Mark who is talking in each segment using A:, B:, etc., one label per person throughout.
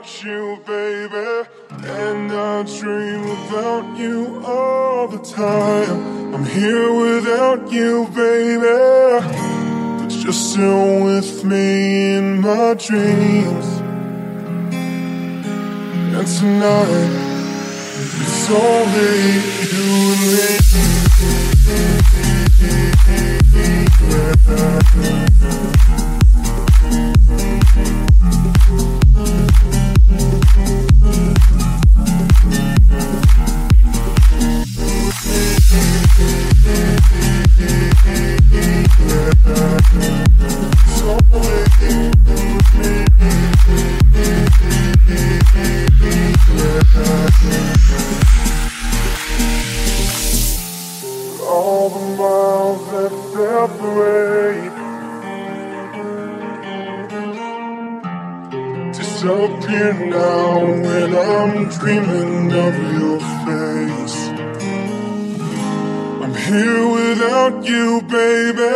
A: about you, baby. And I dream about you all the time. I'm here without you, baby. But you're still with me in my dreams. And tonight, it's only you and me. I'm dreaming of your face. I'm here without you, baby,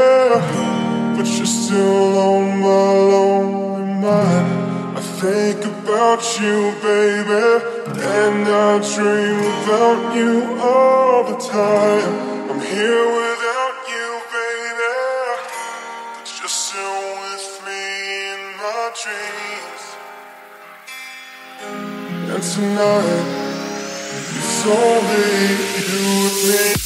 A: but you're still on my lonely mind. I think about you, baby, and I dream about you all the time. I'm here tonight. It's only you
B: and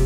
C: me.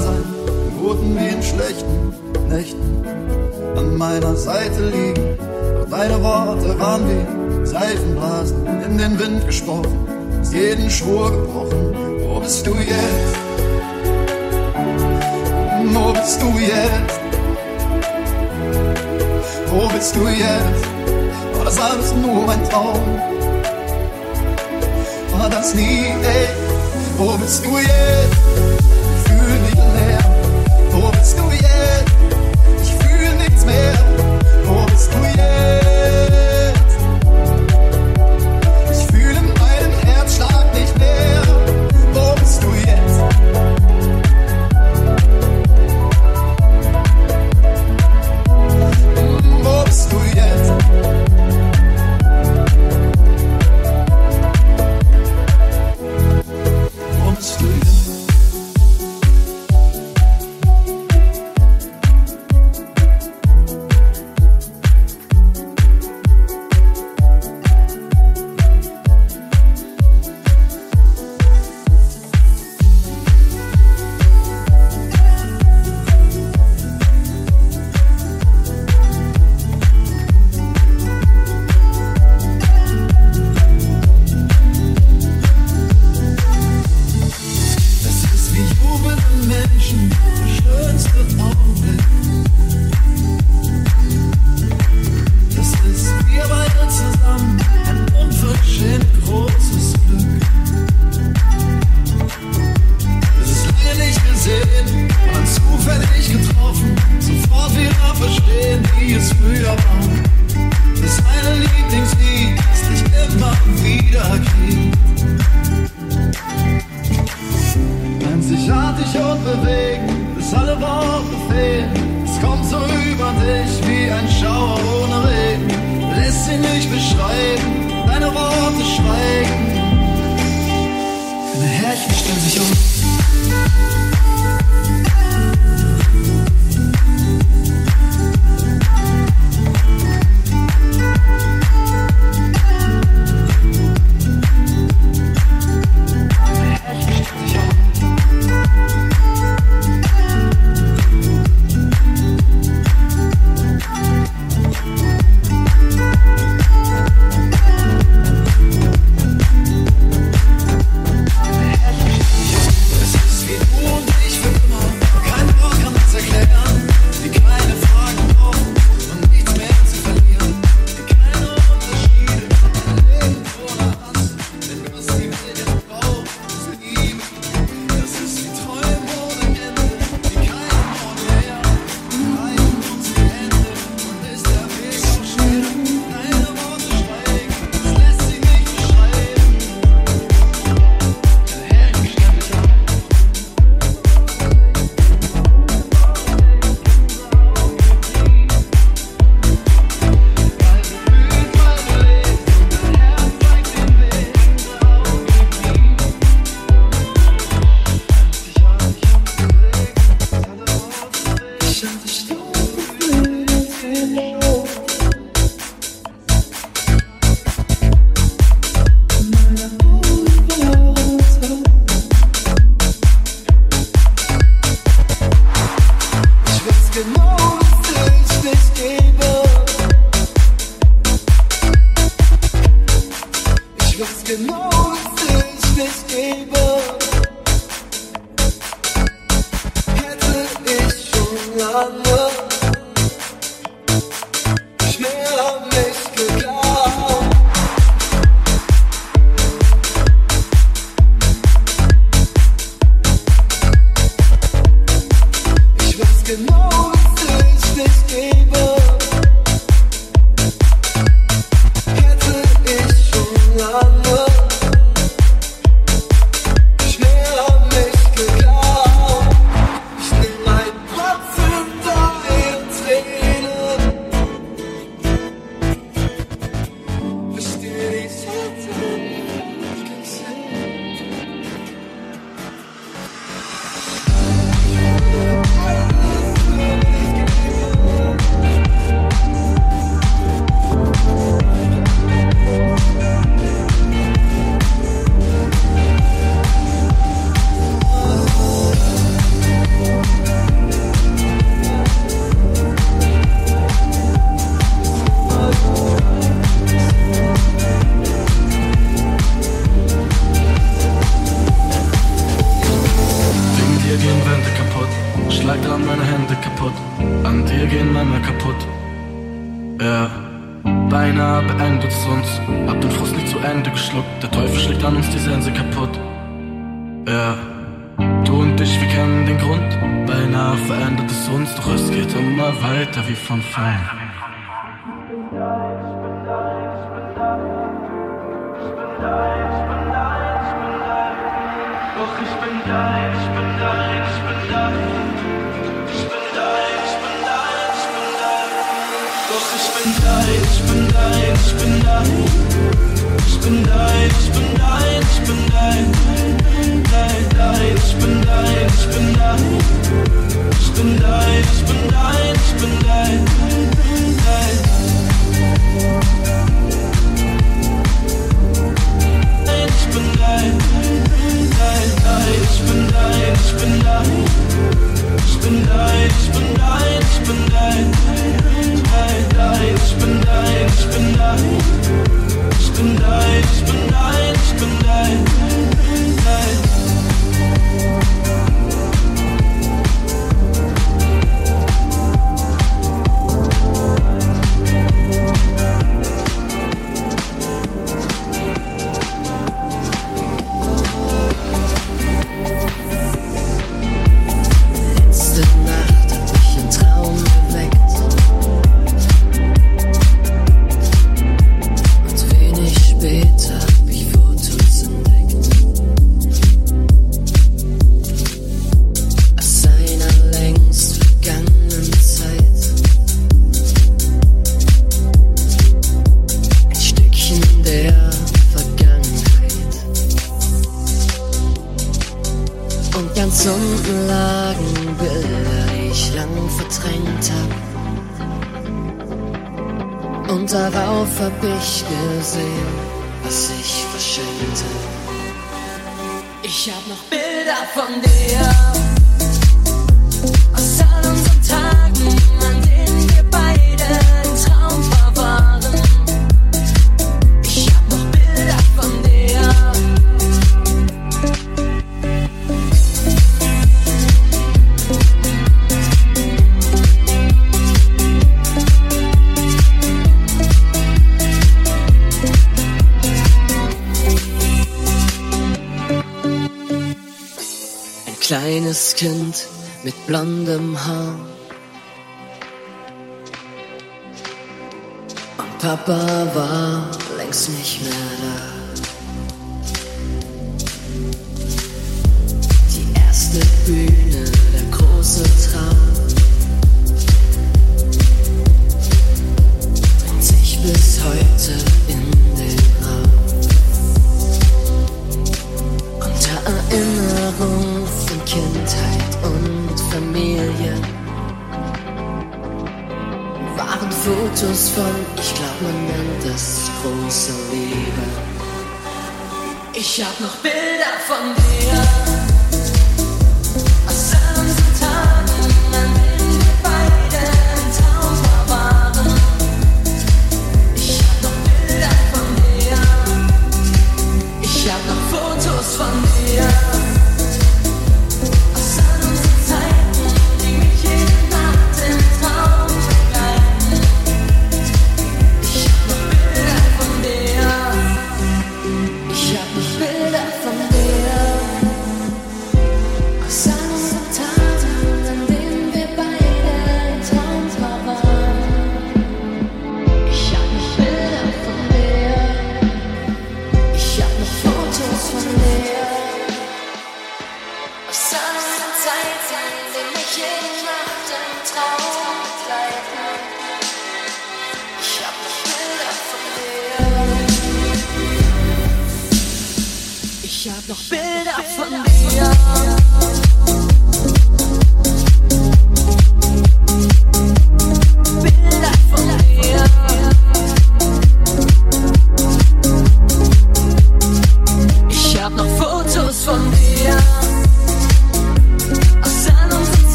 C: Dasein, im Guten wie in schlechten Nächten, an meiner Seite liegen. Doch deine Worte waren wie Seifenblasen in den Wind gesprochen, aus jeden Schwur gebrochen. Wo bist du jetzt? Wo bist du jetzt? Wo bist du jetzt? War das alles nur ein Traum? War das nie echt? Wo bist du jetzt?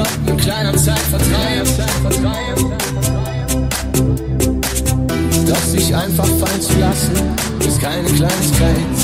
D: nur ein kleiner Zeitvertreib. Doch sich einfach fallen zu lassen, ist keine Kleinigkeit.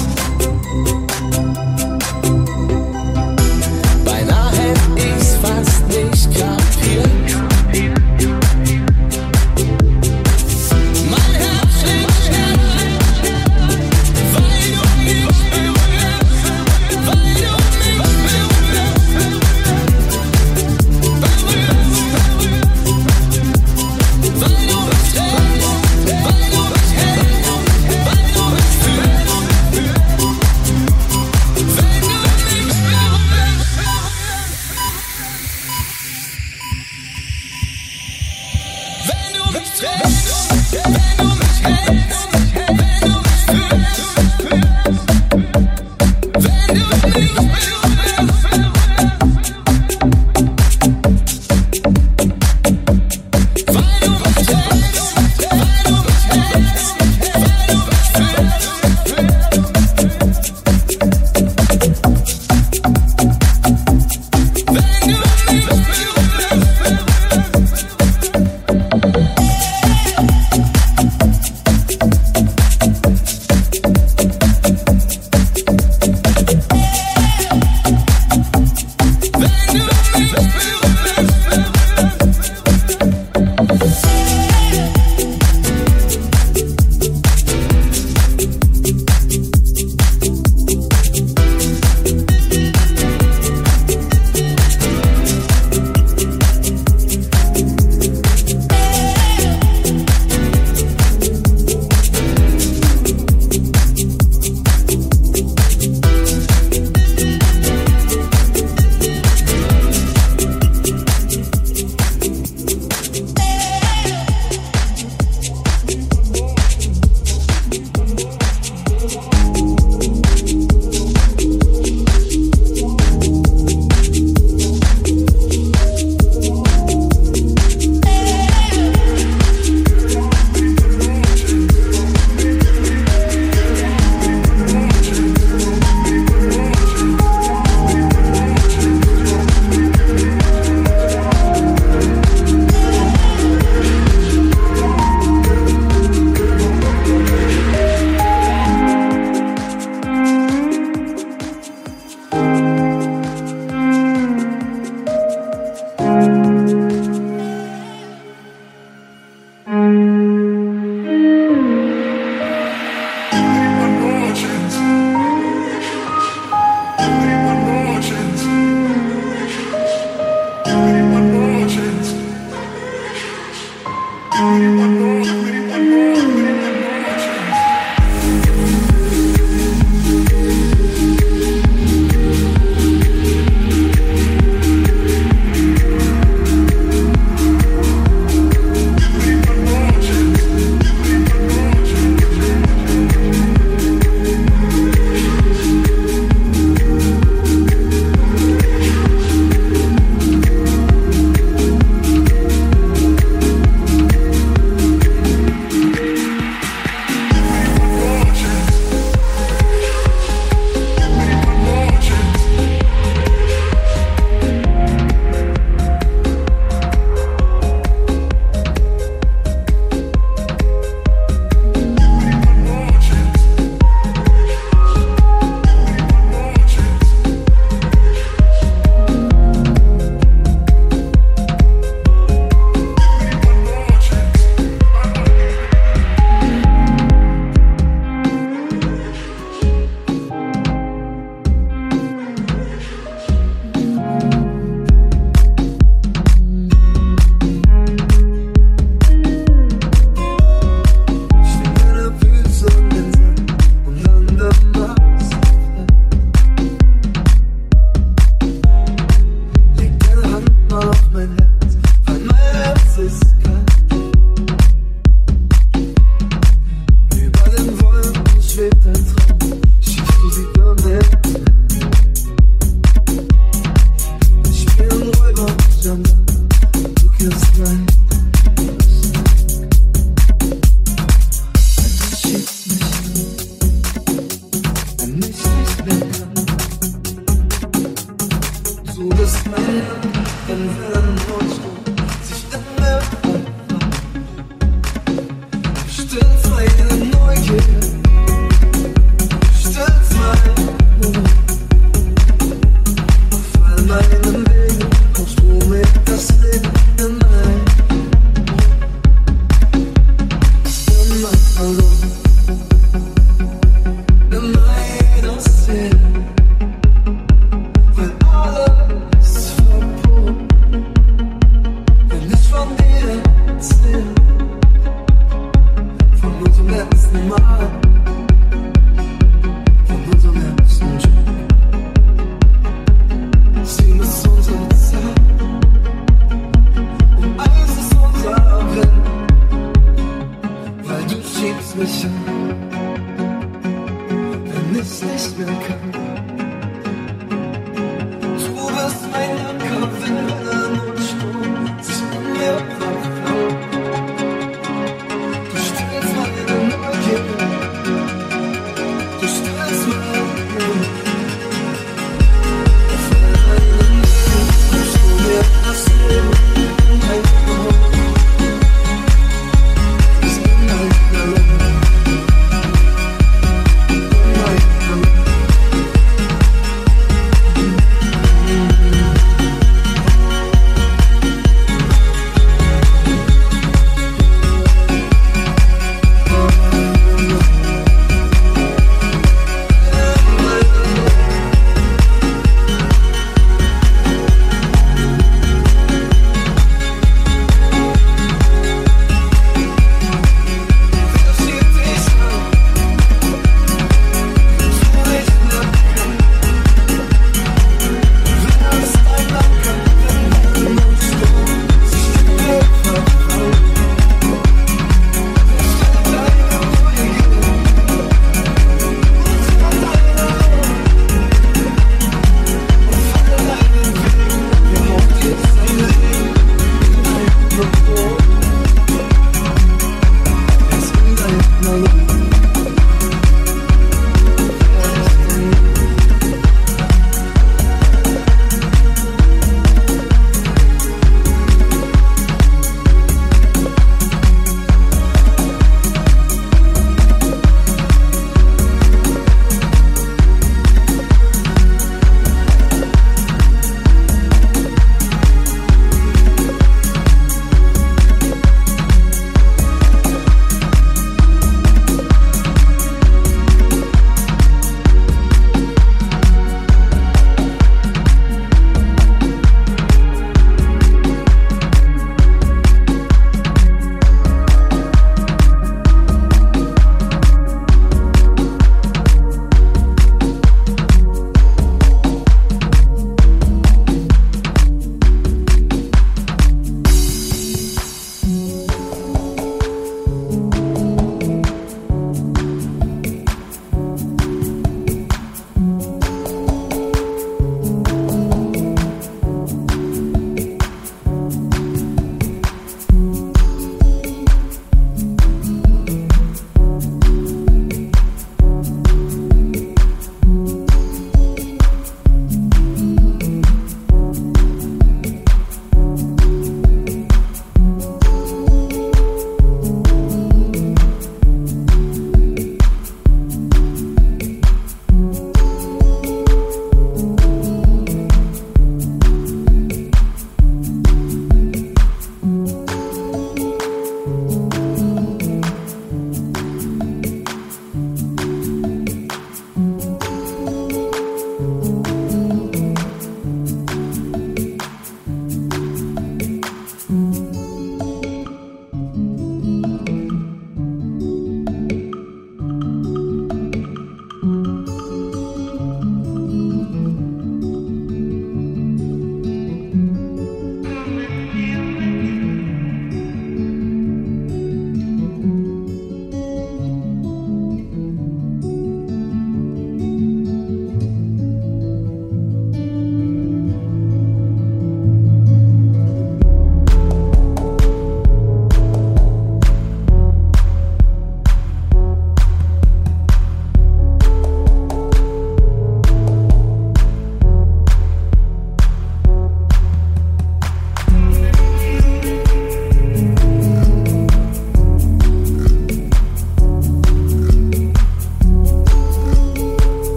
E: This will come.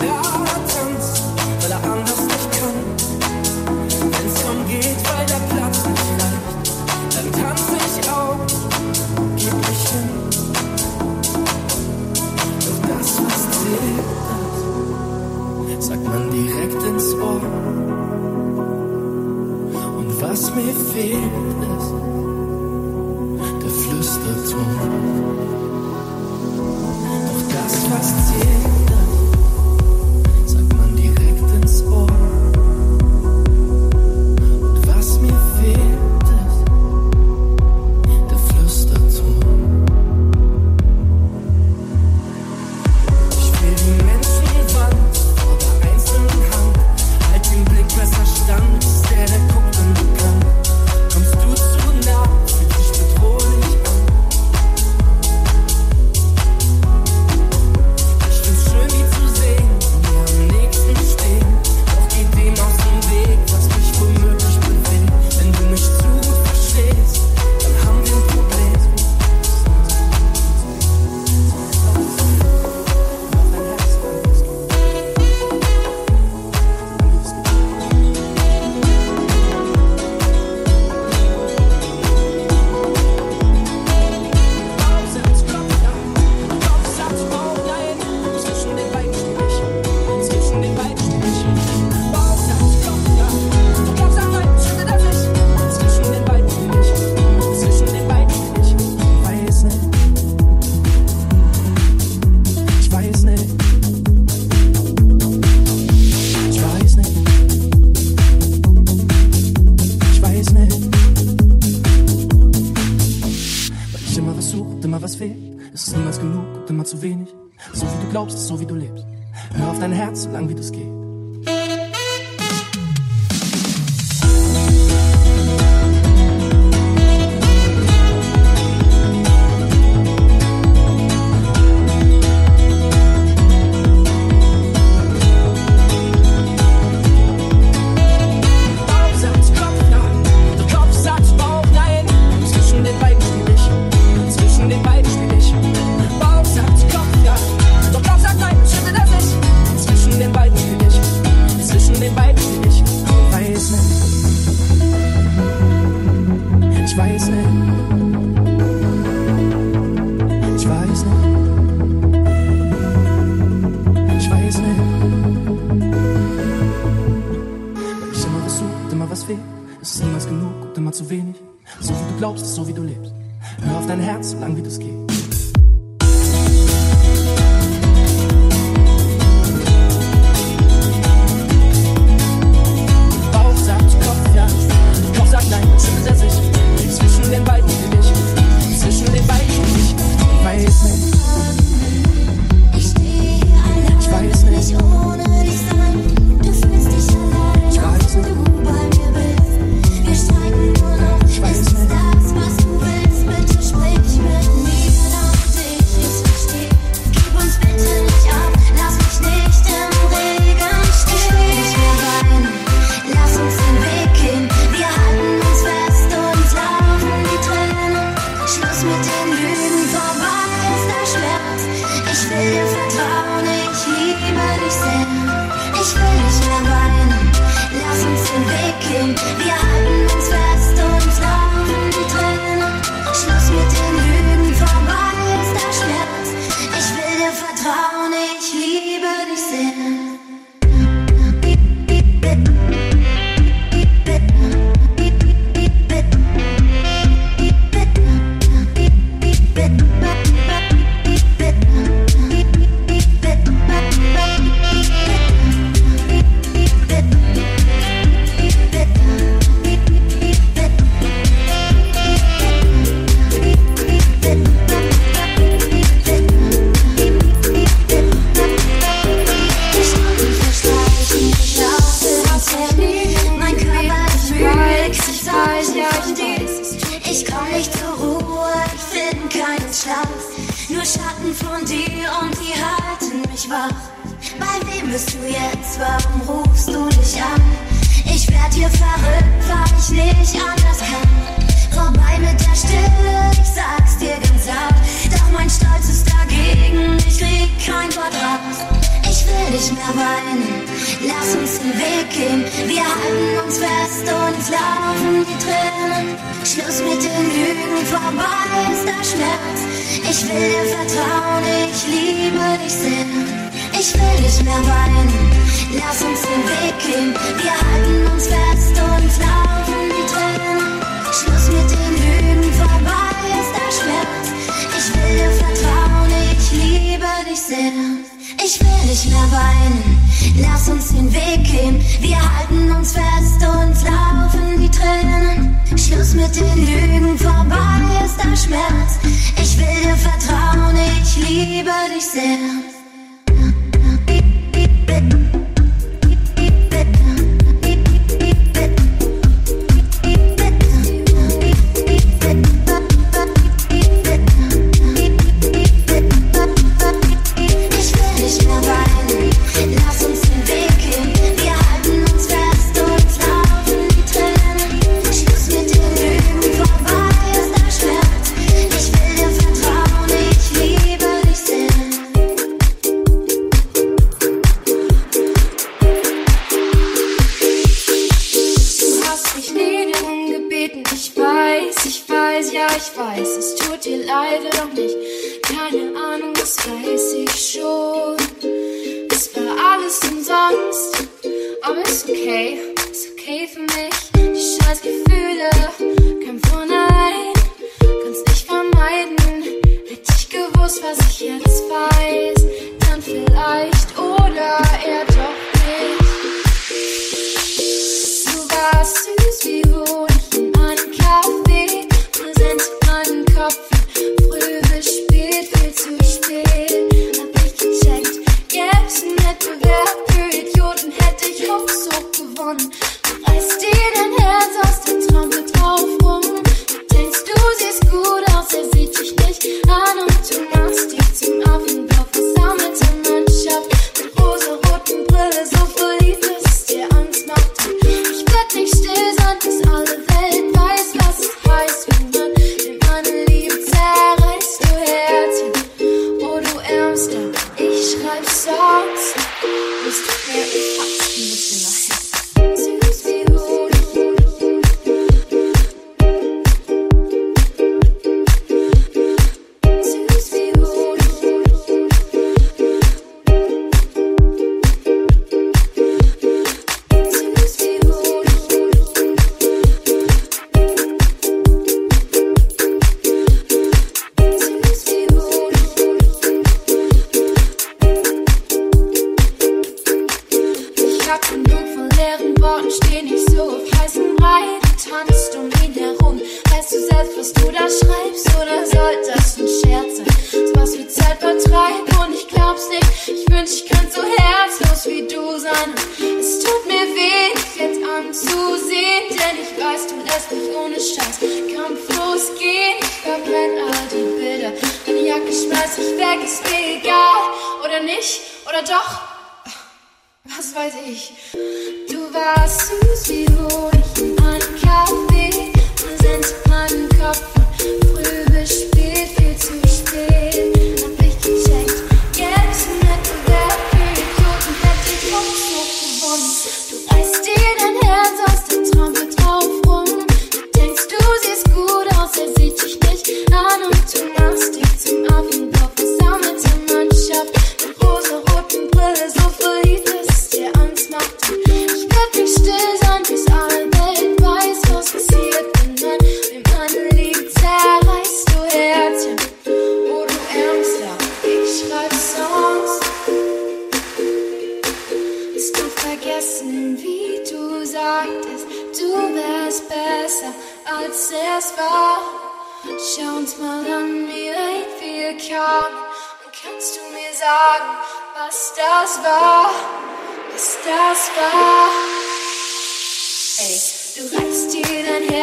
E: Jeder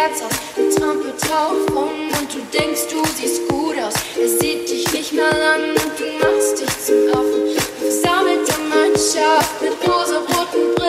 E: Herz
F: aus. Er trampelt drauf rum und du denkst, du siehst gut aus. Er sieht dich nicht mal an und du machst dich zum Affen. Versammelt der Mannschaft mit rosa-roten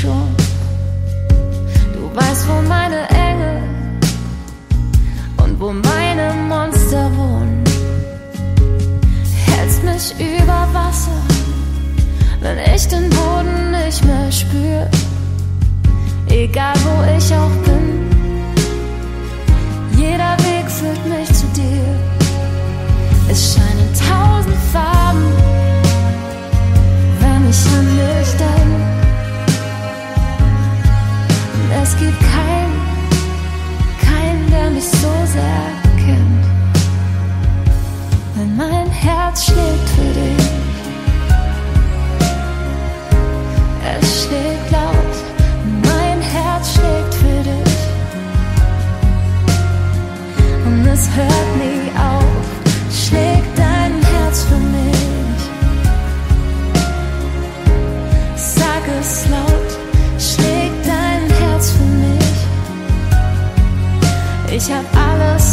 G: schon. Du weißt, wo meine Engel und wo meine Monster wohnen. Hältst mich über Wasser, wenn ich den Boden nicht mehr spür. Egal wo ich auch bin,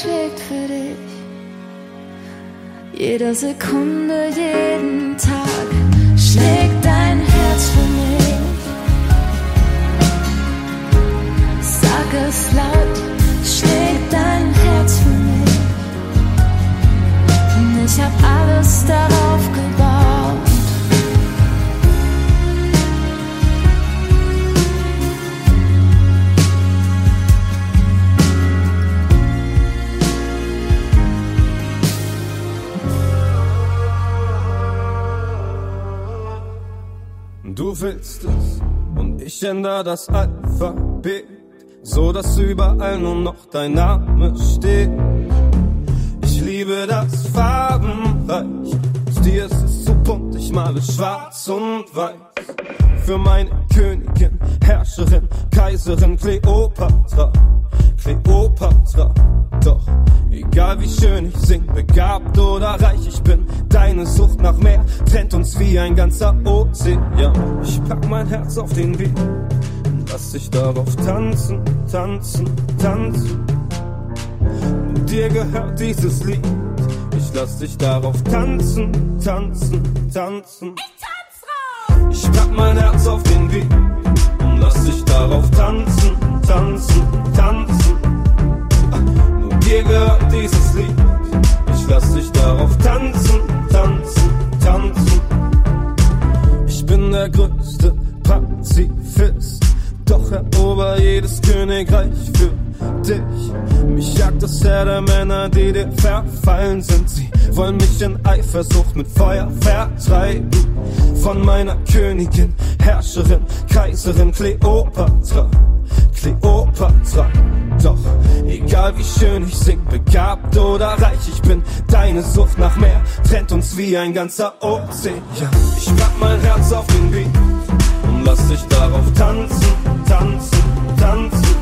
G: schlägt für dich. Jede Sekunde, jeden Tag schlägt dein Herz für mich. Sag es laut, schlägt dein Herz für mich. Und ich hab alles darauf
D: willst es und ich ändere das Alphabet, so dass überall nur noch dein Name steht. Ich liebe das Farbenreich, aus dir ist es so bunt, ich male schwarz und weiß. Für meine Königin, Herrscherin, Kaiserin Kleopatra, Kleopatra. Doch egal wie schön ich sing, begabt oder reich ich bin, deine Sucht nach mehr trennt uns wie ein ganzer Ozean. Ich pack mein Herz auf den Beat und lass dich darauf tanzen, tanzen, tanzen. Nur dir gehört dieses Lied. Ich lass dich darauf tanzen, tanzen, tanzen. Ich pack mein Herz auf den Beat und lass dich darauf tanzen, tanzen, tanzen. Dir gehört dieses Lied. Ich lass dich darauf tanzen, tanzen, tanzen. Ich bin der größte Pazifist, doch erober jedes Königreich für dich. Mich jagt das Herr der Männer, die dir verfallen sind. Sie wollen mich in Eifersucht mit Feuer vertreiben. Von meiner Königin, Herrscherin, Kaiserin Kleopatra. Kleopatra. Doch egal wie schön ich sing, begabt oder reich ich bin, deine Sucht nach mehr trennt uns wie ein ganzer Ozean. Ich pack mein Herz auf den Beat und lass dich darauf tanzen, tanzen, tanzen.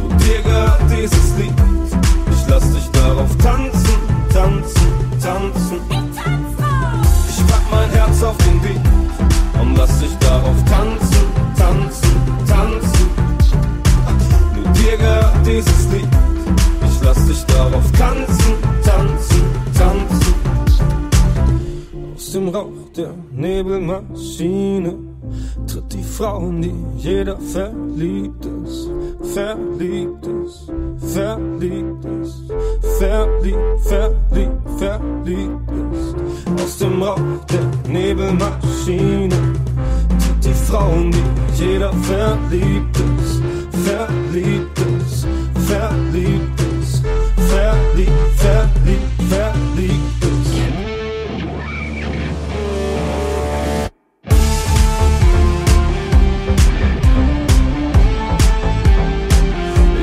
D: Nur dir gehört dieses Lied. Ich lass dich darauf tanzen, tanzen, tanzen. Ich pack mein Herz auf den Beat und lass dich darauf tanzen, tanzen, dieses Lied. Ich lass dich darauf tanzen, tanzen, tanzen. Aus dem Rauch der Nebelmaschine tritt die Frau, in die jeder verliebt ist, verliebt ist, verliebt ist, verliebt, verliebt, verliebt ist. Aus dem Rauch der Nebelmaschine tritt die Frau, in die jeder verliebt ist, verliebt ist, verliebt ist, verliebt, verliebt, verliebt.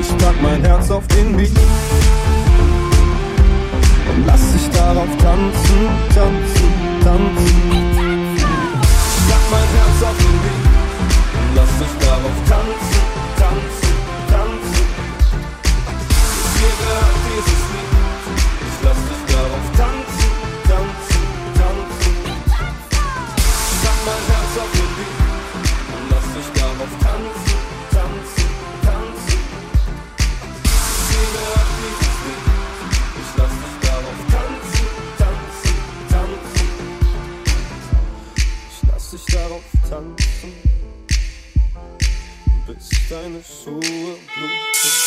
D: Ich pack mein Herz auf den Beat und lass dich darauf tanzen, tanzen, tanzen. Ich pack mein Herz auf den Beat und lass dich darauf tanzen, deine Schuhe bluten.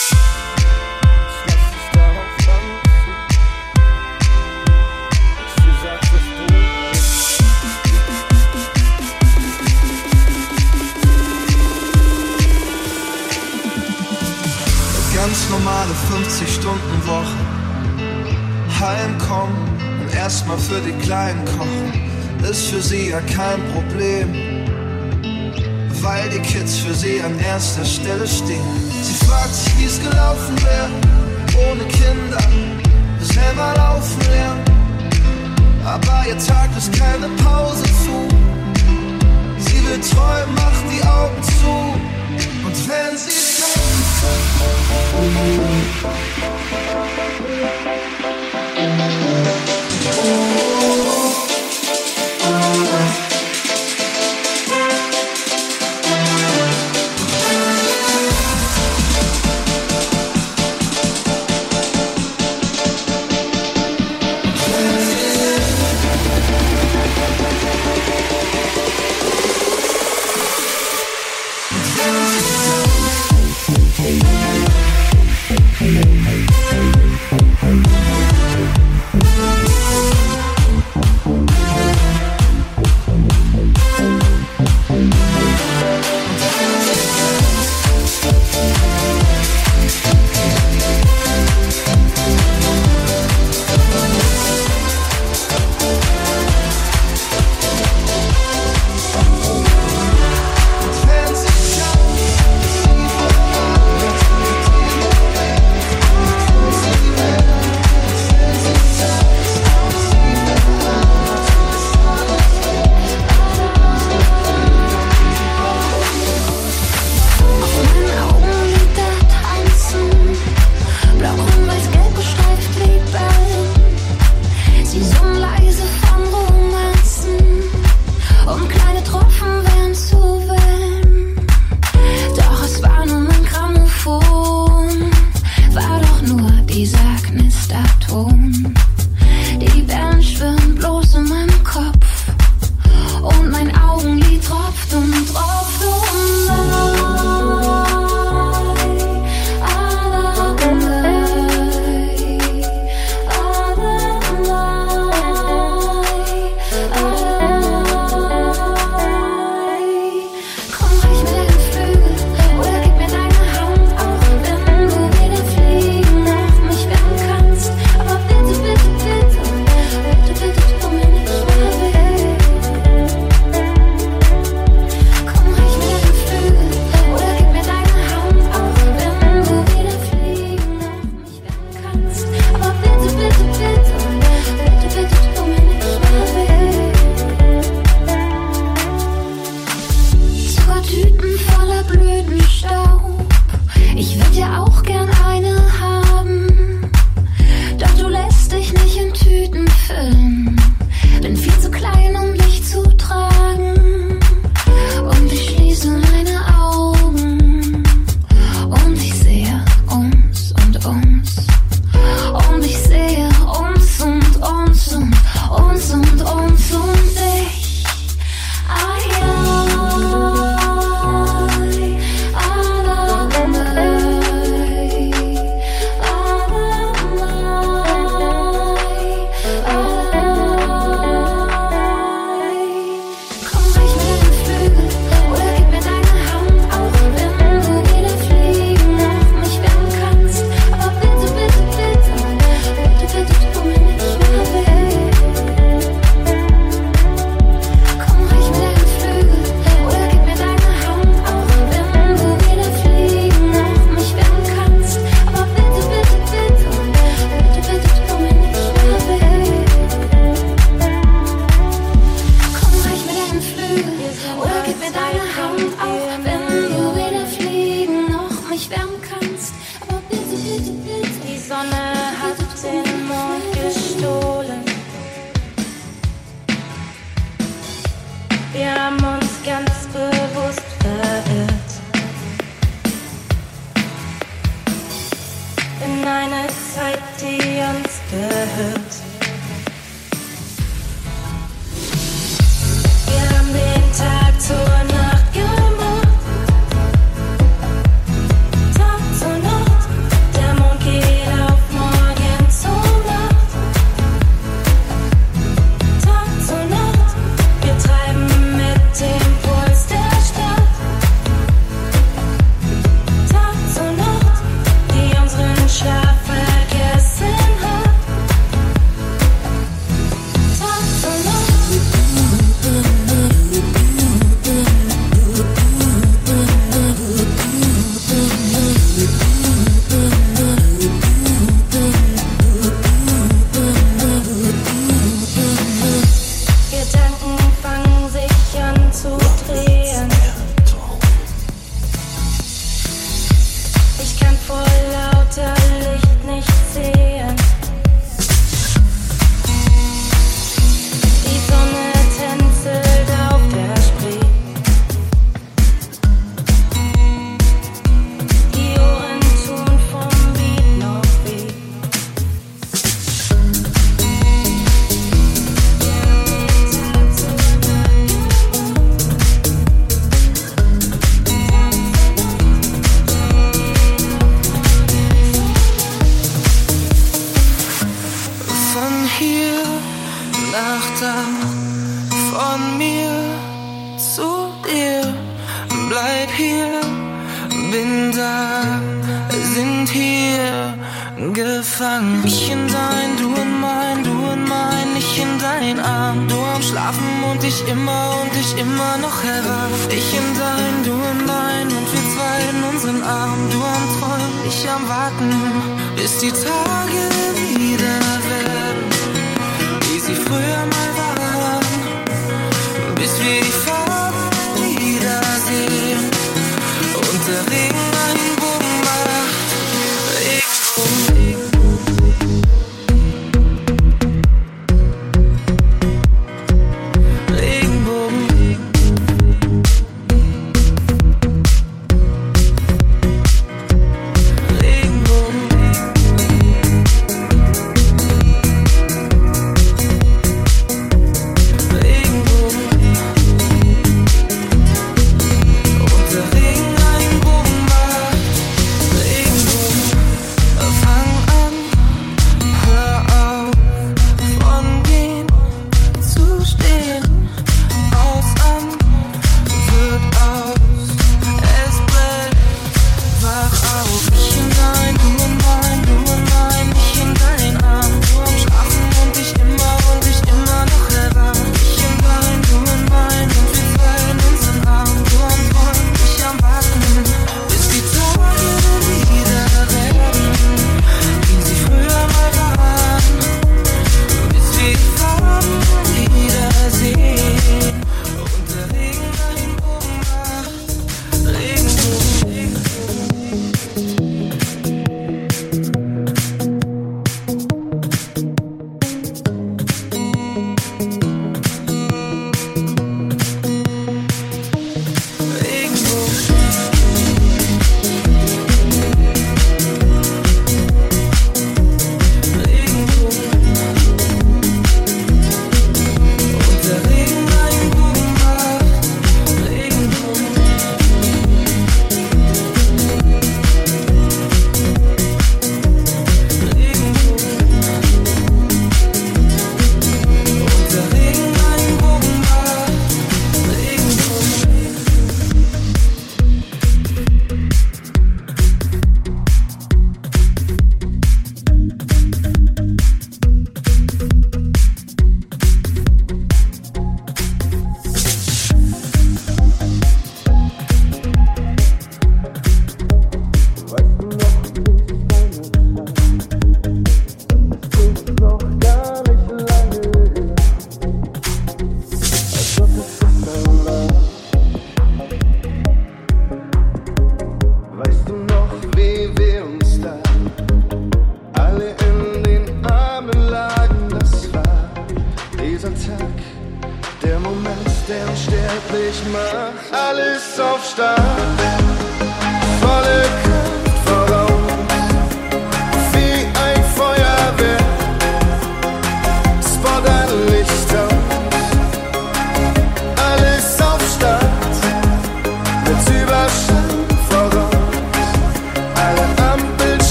C: Ganz normale 50-Stunden-Woche. Heimkommen und erstmal für die Kleinen kochen. Ist für sie ja kein Problem. Weil die Kids für sie an erster Stelle stehen. Sie fragt sich, wie es gelaufen wäre. Ohne Kinder. Selber laufen lernen. Aber ihr Tag ist keine Pause zu. Sie will träumen, macht die Augen zu. Und wenn sie
H: Meine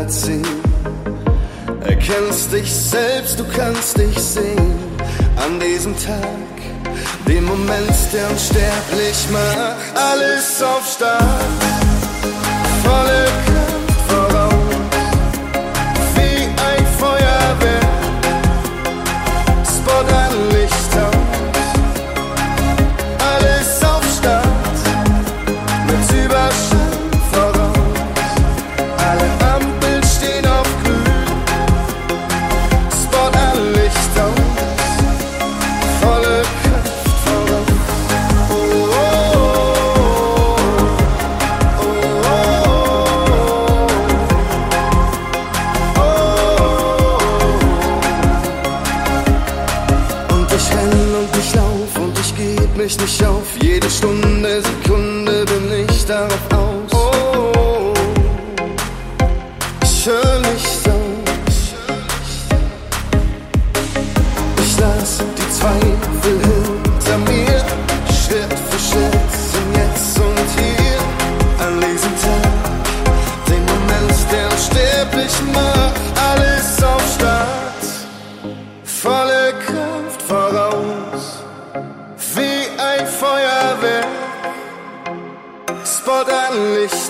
C: erziehen. Erkennst dich selbst, du kannst dich sehen. An diesem Tag, dem Moment, der unsterblich macht, alles auf Start.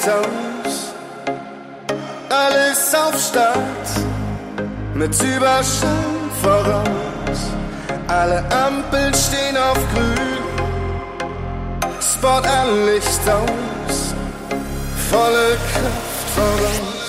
C: Lichthaus, alles auf Start, mit Überschall voraus. Alle Ampeln stehen auf grün, Sport an Licht aus, volle Kraft voraus.